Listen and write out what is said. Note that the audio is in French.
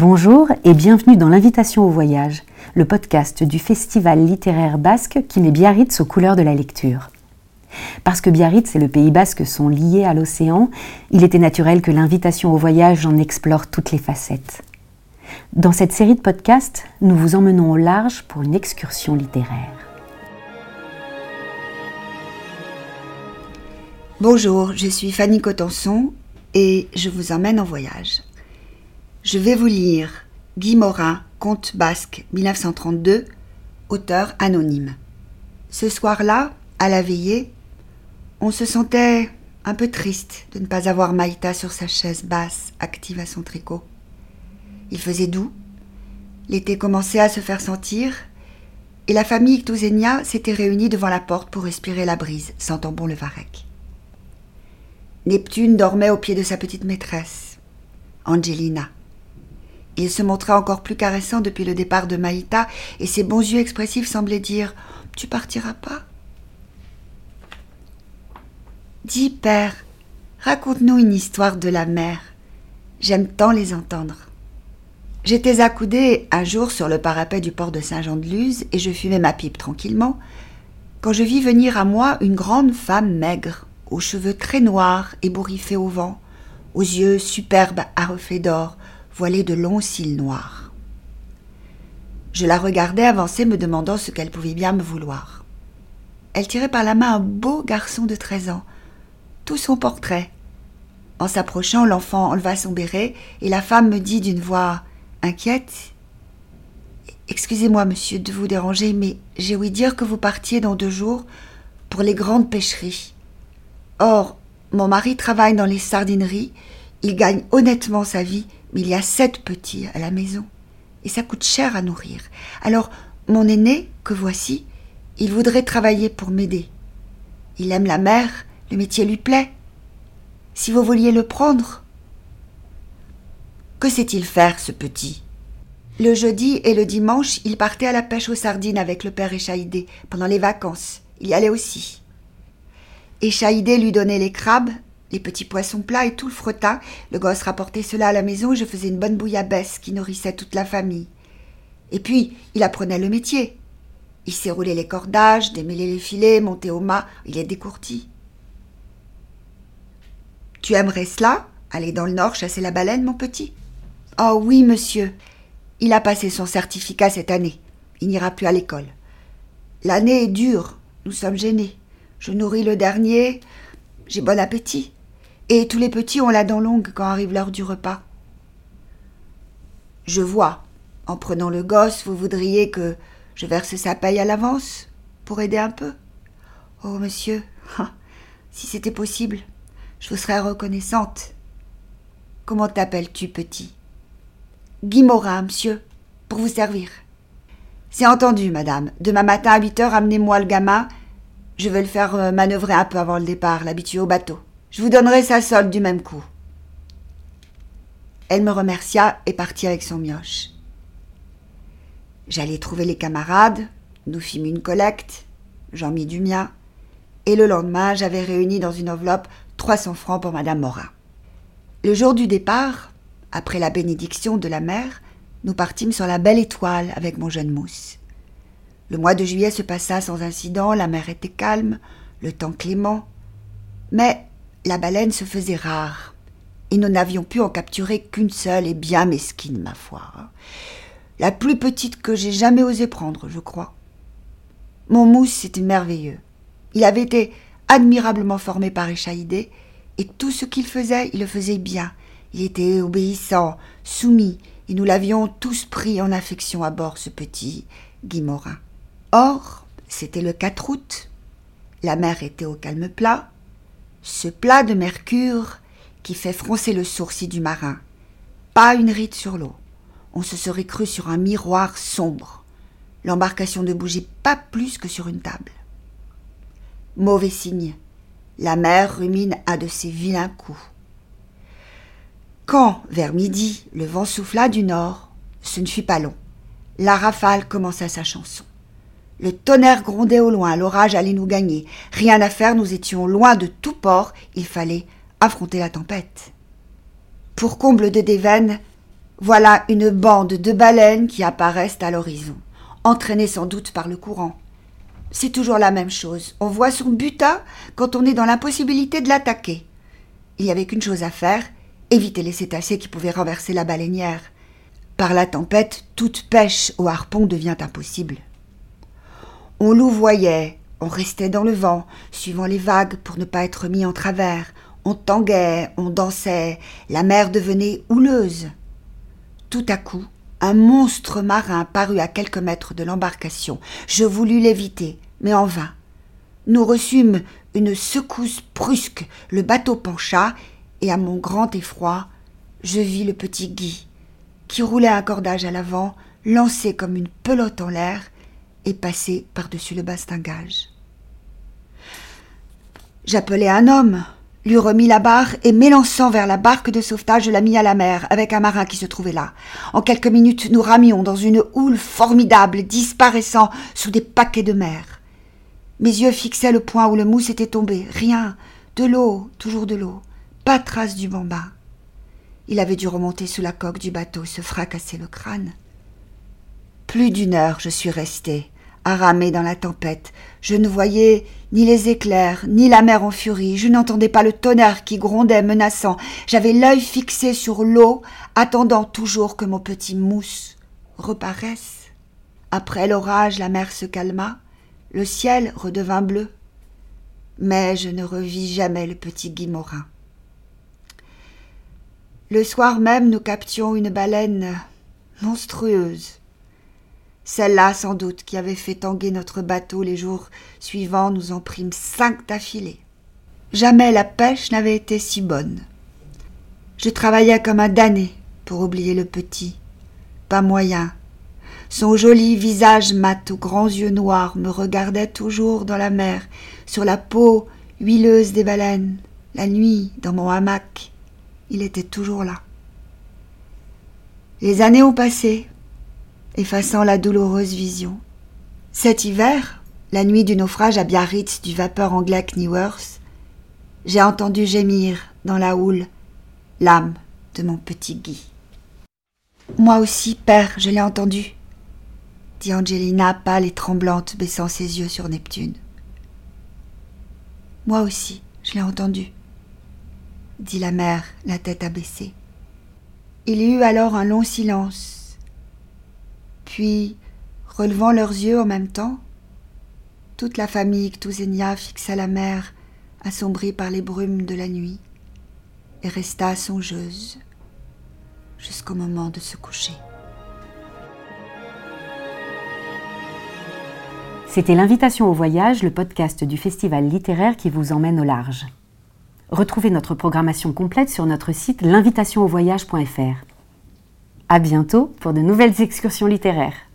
Bonjour et bienvenue dans l'invitation au voyage, le podcast du festival littéraire basque qui met Biarritz aux couleurs de la lecture. Parce que Biarritz et le Pays basque sont liés à l'océan, il était naturel que l'invitation au voyage en explore toutes les facettes. Dans cette série de podcasts, nous vous emmenons au large pour une excursion littéraire. Bonjour, je suis Fanny Cotenson et je vous emmène en voyage. Je vais vous lire Guy Morin, Conte basque 1932, auteur anonyme. Ce soir-là, à la veillée, on se sentait un peu triste de ne pas avoir Maïta sur sa chaise basse, active à son tricot. Il faisait doux, l'été commençait à se faire sentir, et la famille Touzenia s'était réunie devant la porte pour respirer la brise, sentant bon le varech. Neptune dormait au pied de sa petite maîtresse, Angelina. Il se montrait encore plus caressant depuis le départ de Maïta, et ses bons yeux expressifs semblaient dire Tu partiras pas? Dis, père, raconte-nous une histoire de la mer. J'aime tant les entendre. J'étais accoudé un jour sur le parapet du port de Saint-Jean-de-Luz et je fumais ma pipe tranquillement quand je vis venir à moi une grande femme maigre, aux cheveux très noirs ébouriffés au vent, aux yeux superbes à reflets d'or, voilée de longs cils noirs. Je la regardais avancer, me demandant ce qu'elle pouvait bien me vouloir. Elle tirait par la main un beau garçon de treize ans, tout son portrait. En s'approchant, l'enfant enleva son béret et la femme me dit d'une voix inquiète Excusez-moi, monsieur, de vous déranger, mais j'ai ouï dire que vous partiez dans deux jours pour les grandes pêcheries. Or, mon mari travaille dans les sardineries, il gagne honnêtement sa vie il y a sept petits à la maison, et ça coûte cher à nourrir. Alors, mon aîné, que voici, il voudrait travailler pour m'aider. Il aime la mer, le métier lui plaît. Si vous vouliez le prendre. Que sait-il faire, ce petit? Le jeudi et le dimanche, il partait à la pêche aux sardines avec le père Échaïdé, pendant les vacances. Il y allait aussi. Échaïdé lui donnait les crabes, les petits poissons plats et tout le fretin. Le gosse rapportait cela à la maison et je faisais une bonne bouillabaisse qui nourrissait toute la famille. Et puis, il apprenait le métier. Il sait rouler les cordages, démêler les filets, monter au mât, il est décourti. Tu aimerais cela? Aller dans le nord chasser la baleine, mon petit? Oh oui, monsieur. Il a passé son certificat cette année. Il n'ira plus à l'école. L'année est dure. Nous sommes gênés. Je nourris le dernier. J'ai bon appétit. Et tous les petits ont la dent longue quand arrive l'heure du repas. Je vois. En prenant le gosse, vous voudriez que je verse sa paye à l'avance pour aider un peu. Oh, monsieur, ah, si c'était possible, je vous serais reconnaissante. Comment t'appelles-tu, petit? Guy Morin, monsieur, pour vous servir. C'est entendu, madame. Demain matin à 8 heures, amenez-moi le gamin. Je veux le faire euh, manœuvrer un peu avant le départ, l'habituer au bateau. Je vous donnerai sa solde du même coup. Elle me remercia et partit avec son mioche. J'allai trouver les camarades, nous fîmes une collecte, j'en mis du mien, et le lendemain j'avais réuni dans une enveloppe 300 francs pour Madame Morin. Le jour du départ, après la bénédiction de la mère, nous partîmes sur la belle étoile avec mon jeune mousse. Le mois de juillet se passa sans incident, la mer était calme, le temps clément, mais la baleine se faisait rare, et nous n'avions pu en capturer qu'une seule et bien mesquine, ma foi. La plus petite que j'ai jamais osé prendre, je crois. Mon mousse était merveilleux. Il avait été admirablement formé par Échaïdé, et tout ce qu'il faisait, il le faisait bien. Il était obéissant, soumis, et nous l'avions tous pris en affection à bord, ce petit Guy Morin. Or, c'était le 4 août. La mer était au calme plat, ce plat de mercure qui fait froncer le sourcil du marin. Pas une ride sur l'eau. On se serait cru sur un miroir sombre. L'embarcation ne bougeait pas plus que sur une table. Mauvais signe. La mer rumine un de ses vilains coups. Quand, vers midi, le vent souffla du nord, ce ne fut pas long. La rafale commença sa chanson. Le tonnerre grondait au loin, l'orage allait nous gagner. Rien à faire, nous étions loin de tout port, il fallait affronter la tempête. Pour comble de déveine, Voilà une bande de baleines qui apparaissent à l'horizon, entraînées sans doute par le courant. C'est toujours la même chose. On voit son butin quand on est dans l'impossibilité de l'attaquer. Il n'y avait qu'une chose à faire, éviter les cétacés qui pouvaient renverser la baleinière. Par la tempête, toute pêche au harpon devient impossible. On louvoyait, on restait dans le vent, suivant les vagues pour ne pas être mis en travers. On tanguait, on dansait, la mer devenait houleuse. Tout à coup, un monstre marin parut à quelques mètres de l'embarcation. Je voulus l'éviter, mais en vain. Nous reçûmes une secousse brusque, le bateau pencha, et à mon grand effroi, je vis le petit Guy, qui roulait un cordage à l'avant, lancé comme une pelote en l'air, et passé par-dessus le bastingage. J'appelai un homme, lui remit la barre et m'élançant vers la barque de sauvetage, je la mis à la mer avec un marin qui se trouvait là. En quelques minutes, nous ramions dans une houle formidable, disparaissant sous des paquets de mer. Mes yeux fixaient le point où le mousse était tombé. Rien. De l'eau, toujours de l'eau. Pas trace du bambin. Il avait dû remonter sous la coque du bateau, se fracasser le crâne. Plus d'une heure je suis ramer dans la tempête. Je ne voyais ni les éclairs, ni la mer en furie, je n'entendais pas le tonnerre qui grondait menaçant. J'avais l'œil fixé sur l'eau, attendant toujours que mon petit mousse reparaisse. Après l'orage, la mer se calma, le ciel redevint bleu. Mais je ne revis jamais le petit Guimorin. Le soir même, nous captions une baleine monstrueuse celle-là, sans doute, qui avait fait tanguer notre bateau les jours suivants, nous en prîmes cinq d'affilée. Jamais la pêche n'avait été si bonne. Je travaillais comme un damné pour oublier le petit. Pas moyen. Son joli visage mat aux grands yeux noirs me regardait toujours dans la mer, sur la peau huileuse des baleines. La nuit, dans mon hamac, il était toujours là. Les années ont passé, effaçant la douloureuse vision. Cet hiver, la nuit du naufrage à Biarritz du vapeur anglais Knieworth, j'ai entendu gémir dans la houle l'âme de mon petit Guy. Moi aussi, père, je l'ai entendu, dit Angelina, pâle et tremblante, baissant ses yeux sur Neptune. Moi aussi, je l'ai entendu, dit la mère, la tête abaissée. Il y eut alors un long silence, puis, relevant leurs yeux en même temps, toute la famille Ctousenia fixa la mer, assombrie par les brumes de la nuit, et resta songeuse jusqu'au moment de se coucher. C'était l'invitation au voyage, le podcast du festival littéraire qui vous emmène au large. Retrouvez notre programmation complète sur notre site l'invitationauvoyage.fr. À bientôt pour de nouvelles excursions littéraires.